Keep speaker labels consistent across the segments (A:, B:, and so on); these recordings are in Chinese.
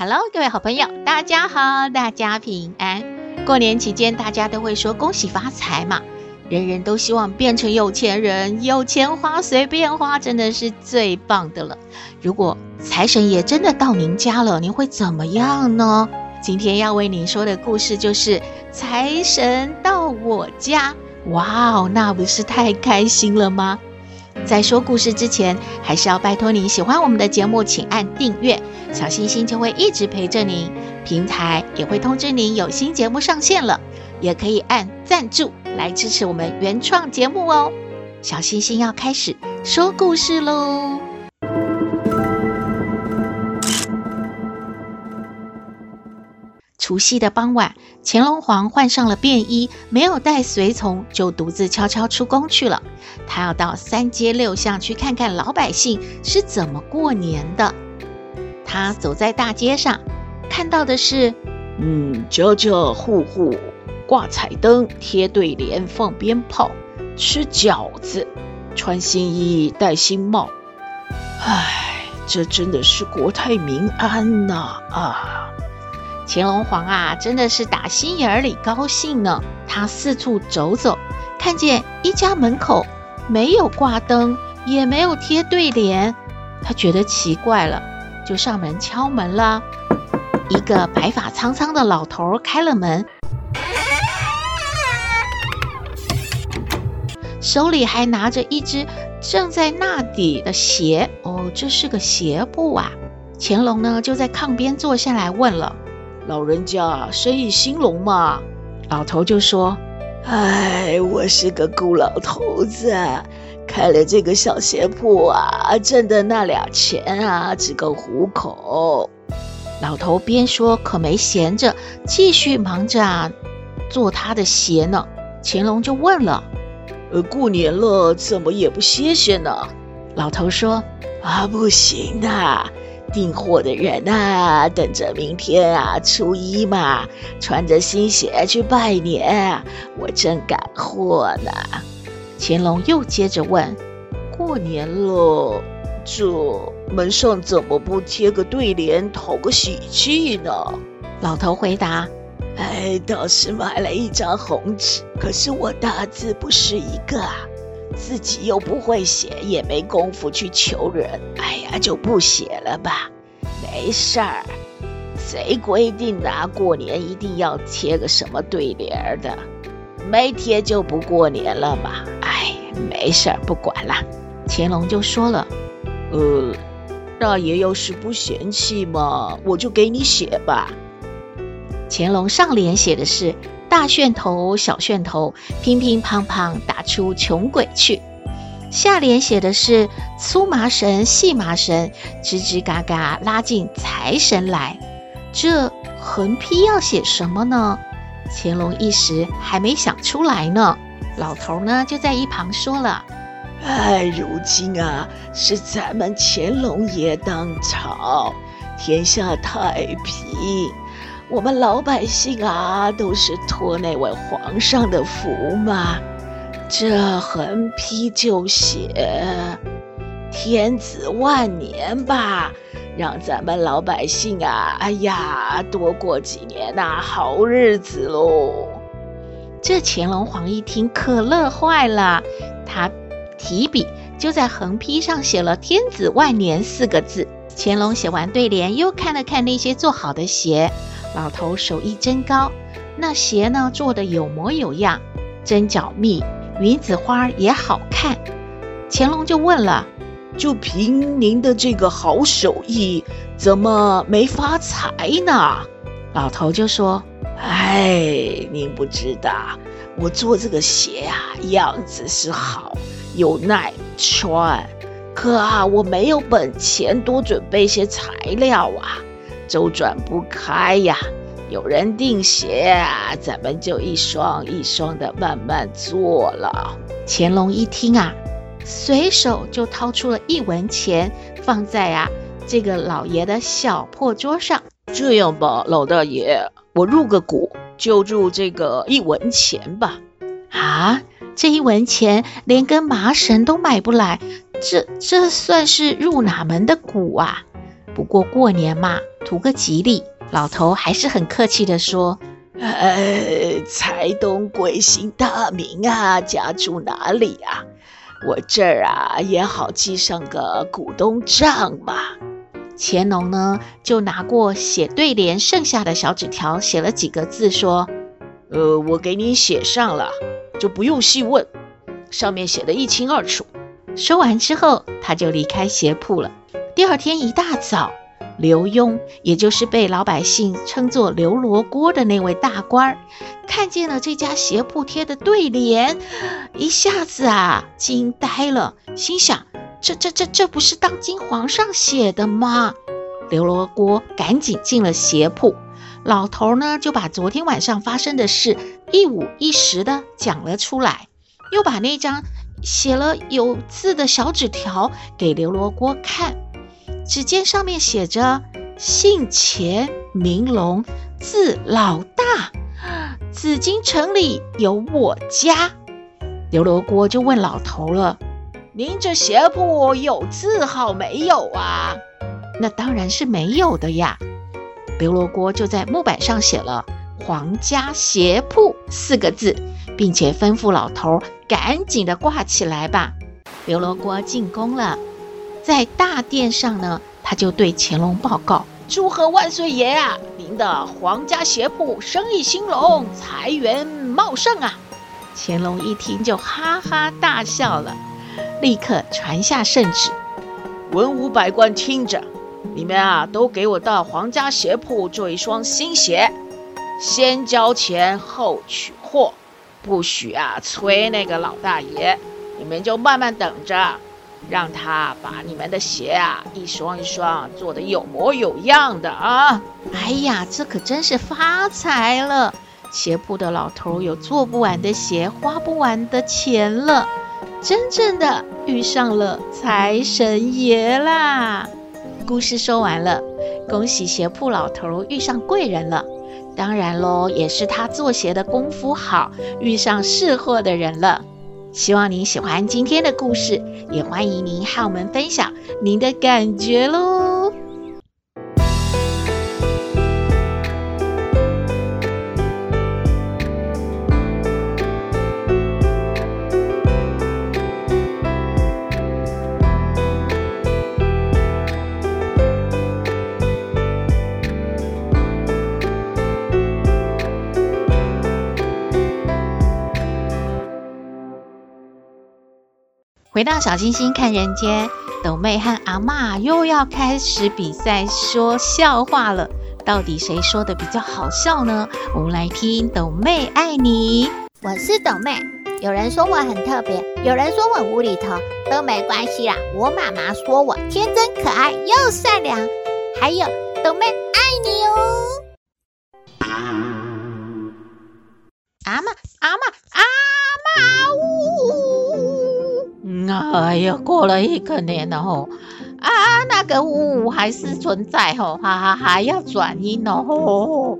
A: Hello，各位好朋友，大家好，大家平安。过年期间，大家都会说恭喜发财嘛，人人都希望变成有钱人，有钱花随便花，真的是最棒的了。如果财神爷真的到您家了，您会怎么样呢？今天要为您说的故事就是财神到我家，哇哦，那不是太开心了吗？在说故事之前，还是要拜托您喜欢我们的节目，请按订阅，小星星就会一直陪着您。平台也会通知您有新节目上线了，也可以按赞助来支持我们原创节目哦。小星星要开始说故事喽。除夕的傍晚，乾隆皇换上了便衣，没有带随从，就独自悄悄出宫去了。他要到三街六巷去看看老百姓是怎么过年的。他走在大街上，看到的是，嗯，家家户户挂彩灯、贴对联、放鞭炮、吃饺子、穿新衣、戴新帽。唉，这真的是国泰民安呐！啊！乾隆皇啊，真的是打心眼里高兴呢。他四处走走，看见一家门口没有挂灯，也没有贴对联，他觉得奇怪了，就上门敲门了。一个白发苍苍的老头开了门，手里还拿着一只正在纳底的鞋。哦，这是个鞋布啊。乾隆呢，就在炕边坐下来问了。老人家生意兴隆嘛？老头就说：“哎，我是个孤老头子，开了这个小鞋铺啊，挣的那俩钱啊，只够糊口。”老头边说，可没闲着，继续忙着啊，做他的鞋呢。乾隆就问了：“呃，过年了，怎么也不歇歇呢？”老头说：“啊，不行的。”订货的人啊，等着明天啊，初一嘛，穿着新鞋去拜年，我正赶货呢。乾隆又接着问：“过年了，这门上怎么不贴个对联，讨个喜气呢？”老头回答：“哎，倒是买了一张红纸，可是我大字不识一个啊。”自己又不会写，也没工夫去求人，哎呀，就不写了吧。没事儿，谁规定的啊？过年一定要贴个什么对联的？没贴就不过年了嘛。哎，没事儿，不管了。乾隆就说了：“呃，大爷要是不嫌弃嘛，我就给你写吧。”乾隆上联写的是。大旋头，小旋头，乒乒乓乓打出穷鬼去。下联写的是粗麻绳，细麻绳，吱吱嘎嘎拉进财神来。这横批要写什么呢？乾隆一时还没想出来呢。老头呢就在一旁说了：“哎，如今啊是咱们乾隆爷当朝，天下太平。”我们老百姓啊，都是托那位皇上的福嘛。这横批就写“天子万年”吧，让咱们老百姓啊，哎呀，多过几年呐、好日子喽。这乾隆皇一听，可乐坏了，他提笔就在横批上写了“天子万年”四个字。乾隆写完对联，又看了看那些做好的鞋。老头手艺真高，那鞋呢做得有模有样，针脚密，云子花也好看。乾隆就问了：“就凭您的这个好手艺，怎么没发财呢？”老头就说：“哎，您不知道，我做这个鞋啊，样子是好，又耐穿，可啊，我没有本钱多准备些材料啊，周转不开呀。有人订鞋啊，咱们就一双一双的慢慢做了。
B: 乾隆一听啊，随手就掏出了一文钱，放在啊这个老爷的小破桌上。
A: 这样吧，老大爷，我入个股，就入这个一文钱吧。
B: 啊，这一文钱连根麻绳都买不来，这这算是入哪门的股啊？不过过年嘛，图个吉利，老头还是很客气地说：“
A: 呃，财东贵姓大名啊？家住哪里啊？我这儿啊也好记上个股东账嘛。”
B: 乾隆呢，就拿过写对联剩下的小纸条，写了几个字，说：“
A: 呃，我给你写上了，就不用细问，上面写的一清二楚。”
B: 说完之后，他就离开鞋铺了。第二天一大早，刘墉，也就是被老百姓称作刘罗锅的那位大官儿，看见了这家鞋铺贴的对联，一下子啊惊呆了，心想。这这这这不是当今皇上写的吗？刘罗锅赶紧进了鞋铺，老头呢就把昨天晚上发生的事一五一十的讲了出来，又把那张写了有字的小纸条给刘罗锅看。只见上面写着“姓钱名龙，字老大，紫禁城里有我家”。刘罗锅就问老头了。
A: 您这鞋铺有字号没有啊？
B: 那当然是没有的呀。刘罗锅就在木板上写了“皇家鞋铺”四个字，并且吩咐老头赶紧的挂起来吧。刘罗锅进宫了，在大殿上呢，他就对乾隆报告：“
A: 祝贺万岁爷啊！您的皇家鞋铺生意兴隆，财源茂盛啊！”
B: 乾隆一听就哈哈大笑了。立刻传下圣旨，
A: 文武百官听着，你们啊都给我到皇家鞋铺做一双新鞋，先交钱后取货，不许啊催那个老大爷，你们就慢慢等着，让他把你们的鞋啊一双一双做得有模有样的啊！
B: 哎呀，这可真是发财了，鞋铺的老头有做不完的鞋，花不完的钱了。真正的遇上了财神爷啦！故事说完了，恭喜鞋铺老头遇上贵人了。当然喽，也是他做鞋的功夫好，遇上识货的人了。希望您喜欢今天的故事，也欢迎您和我们分享您的感觉喽。回到小星星看人间，斗妹和阿妈又要开始比赛说笑话了。到底谁说的比较好笑呢？我们来听斗妹爱你。
C: 我是斗妹，有人说我很特别，有人说我无厘头，都没关系啦。我妈妈说我天真可爱又善良，还有斗妹爱你哦。
B: 阿妈，阿妈，阿嬷呜。嗯哎呀，过了一个年了吼，啊，那个呜还是存在吼，哈哈，还要转音哦。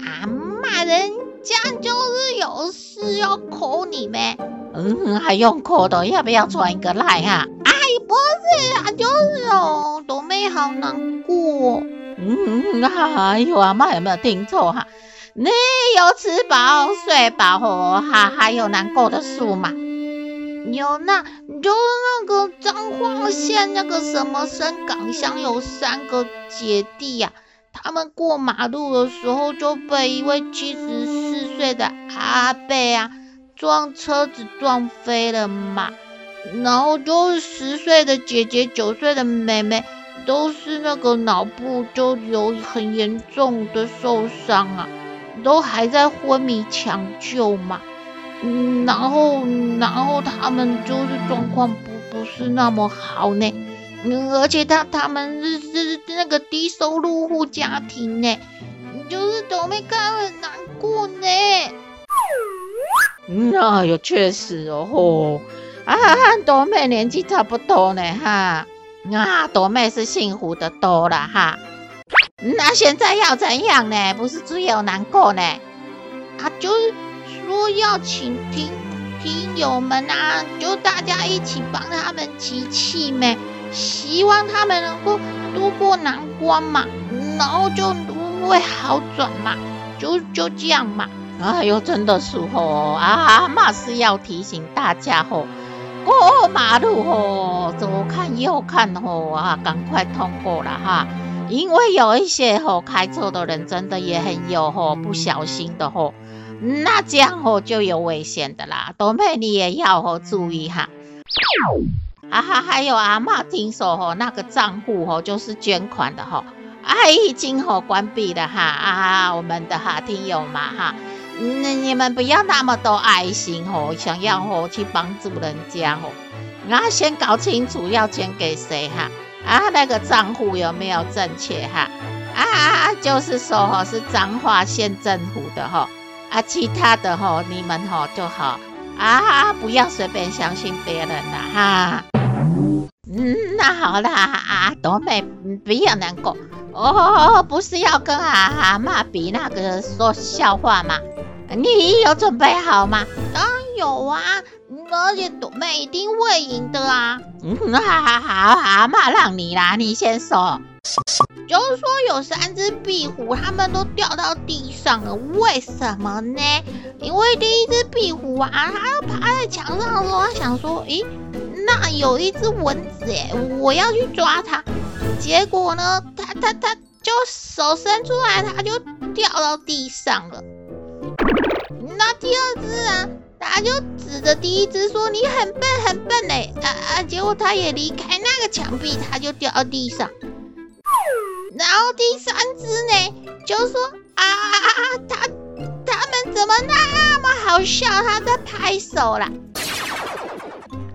C: 啊妈，人家就是有事要 call 你呗。
B: 嗯，还用 call 的，要不要传一个来哈？
C: 哎，不是啊，就是哦，斗妹好难过。
B: 嗯，哎呦，阿妈有没有听错哈？你有吃饱睡饱吼，还还有难过的事吗？
C: 有那，就是那个彰化县那个什么深港乡有三个姐弟呀、啊，他们过马路的时候就被一位七十四岁的阿伯啊撞车子撞飞了嘛，然后就是十岁的姐姐、九岁的妹妹都是那个脑部就有很严重的受伤啊，都还在昏迷抢救嘛。嗯，然后，然后他们就是状况不不是那么好呢。嗯，而且他他们是是那个低收入户家庭呢，就是斗妹看很难过呢。
A: 嗯，哎呦，确实哦，吼，啊，和朵妹年纪差不多呢，哈，啊，朵妹是幸福的多了哈。那现在要怎样呢？不是只有难过呢？
C: 啊，就是说要请听听友们啊，就大家一起帮他们集气呗，希望他们能够度过难关嘛，然后就会好转嘛，就就这样嘛。
A: 哎呦，真的是吼啊！嘛是要提醒大家吼，过马路吼，左看右看吼啊，赶快通过了哈。因为有一些吼开车的人真的也很有吼不小心的吼，那这样吼就有危险的啦。斗妹你也要吼注意哈。啊哈，还有阿嬷听说吼那个账户吼就是捐款的吼，啊已经吼关闭了哈啊，我们的哈听友嘛哈，那你们不要那么多爱心吼，想要吼去帮助人家吼，那先搞清楚要捐给谁哈。啊，那个账户有没有正确哈？啊，就是说哈，是彰化县政府的哈。啊，其他的哈，你们哈就好啊，不要随便相信别人了哈。嗯，那好啦，啊，斗妹不要难过哦，不是要跟阿阿嬷比那个说笑话吗？你有准备好吗？
C: 当然有啊。而且斗妹一定会赢的啊！
A: 嗯，好好好，阿嬷让你啦，你先说。
C: 就是说有三只壁虎，它们都掉到地上了，为什么呢？因为第一只壁虎啊，它爬在墙上的时候，它想说，诶，那有一只蚊子，诶，我要去抓它。结果呢，它它它就手伸出来，它就掉到地上了。那第二只啊？它就指着第一只说：“你很笨，很笨诶！”啊啊！结果它也离开那个墙壁，它就掉到地上。然后第三只呢，就说：“啊啊啊！他他们怎么那么好笑？他在拍手啦！”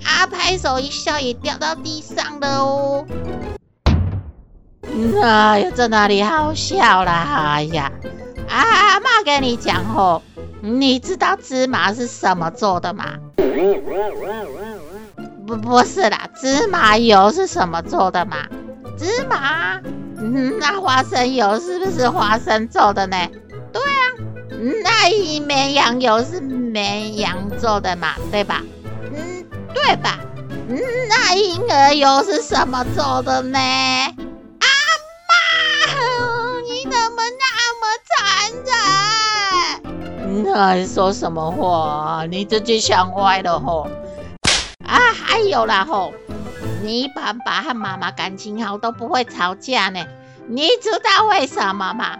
C: 啊，拍手一笑也掉到地上了哦。
A: 哎呀，在哪里好笑啦？哎呀，啊妈跟你讲吼。你知道芝麻是什么做的吗？不，不是啦，芝麻油是什么做的吗？
C: 芝麻？
A: 嗯，那花生油是不是花生做的呢？
C: 对啊，
A: 那绵羊油是绵羊做的嘛？对吧？
C: 嗯，对吧？
A: 嗯，那婴儿油是什么做的呢？阿妈你怎么那么残忍？那说什么话？你自己想歪了吼！啊，还有啦吼，你爸爸和妈妈感情好都不会吵架呢，你知道为什么吗？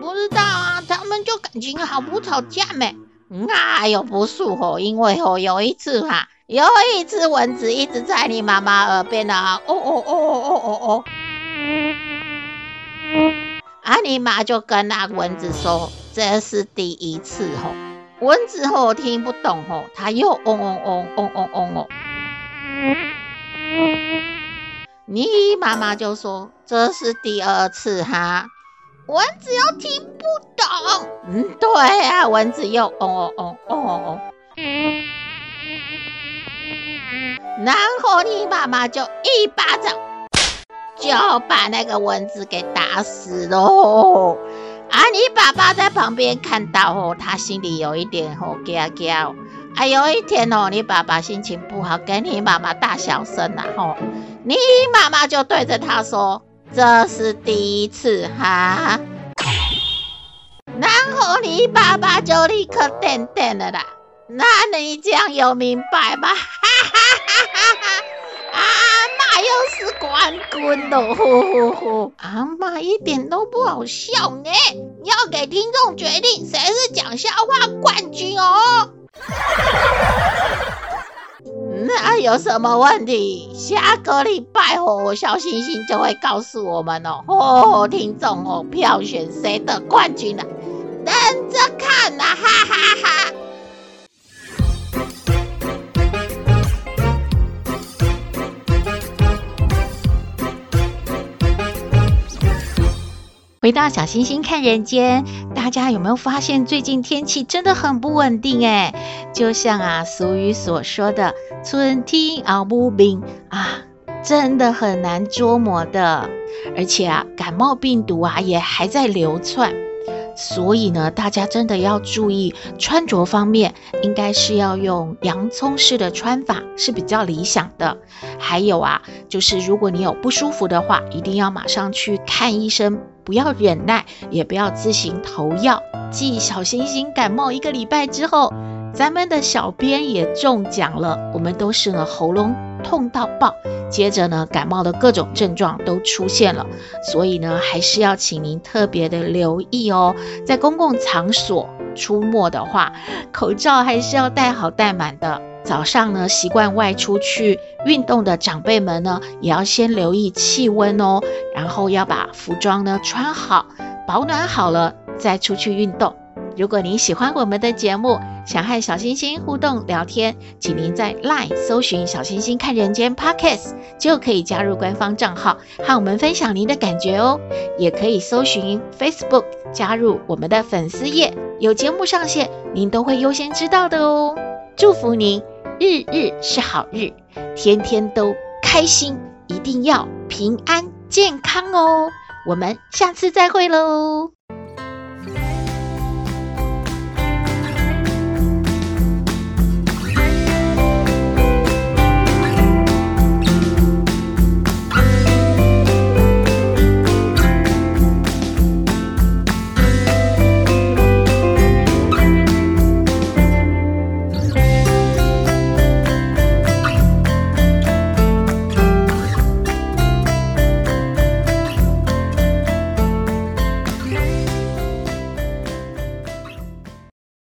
C: 不知道啊，他们就感情好不吵架没？
A: 那又不是吼，因为吼有一次哈，有一只蚊子一直在你妈妈耳边啊，哦哦哦哦哦哦哦，啊，你妈就跟那蚊子说。这是第一次吼，蚊子吼听不懂吼，它又嗡嗡嗡嗡嗡嗡哦。你妈妈就说这是第二次哈，
C: 蚊子又听不懂。
A: 嗯，对啊，蚊子又嗡嗡嗡嗡嗡嗡。然后你妈妈就一巴掌就把那个蚊子给打死喽。啊！你爸爸在旁边看到哦，他心里有一点吼惊惊。哎，有一天哦，你爸爸心情不好，跟你妈妈大小声了吼。你妈妈就对着他说：“这是第一次哈。”然后你爸爸就立刻点点了啦。那你这样有明白吗？哈哈哈哈哈！阿嬷又是冠军喽！呼呼呼！
C: 阿嬷一点都不好笑呢，要给听众决定谁是讲笑话冠军哦。
A: 那有什么问题？下个礼拜哦，小星星就会告诉我们哦。哦，听众哦，票选谁得冠军呢？
C: 等着看啊！哈哈哈。
A: 回到小星星看人间。大家有没有发现最近天气真的很不稳定诶？就像啊俗语所说的“春天熬不冰”啊，真的很难捉摸的。而且啊，感冒病毒啊也还在流窜。所以呢，大家真的要注意穿着方面，应该是要用洋葱式的穿法是比较理想的。还有啊，就是如果你有不舒服的话，一定要马上去看医生，不要忍耐，也不要自行投药。继小星星感冒一个礼拜之后，咱们的小编也中奖了，我们都是呢喉咙。痛到爆，接着呢，感冒的各种症状都出现了，所以呢，还是要请您特别的留意哦。在公共场所出没的话，口罩还是要戴好戴满的。早上呢，习惯外出去运动的长辈们呢，也要先留意气温哦，然后要把服装呢穿好，保暖好了再出去运动。如果您喜欢我们的节目，想和小星星互动聊天，请您在 LINE 搜寻“小星星看人间 Podcast” 就可以加入官方账号，和我们分享您的感觉哦。也可以搜寻 Facebook 加入我们的粉丝页，有节目上线，您都会优先知道的哦。祝福您日日是好日，天天都开心，一定要平安健康哦。我们下次再会喽。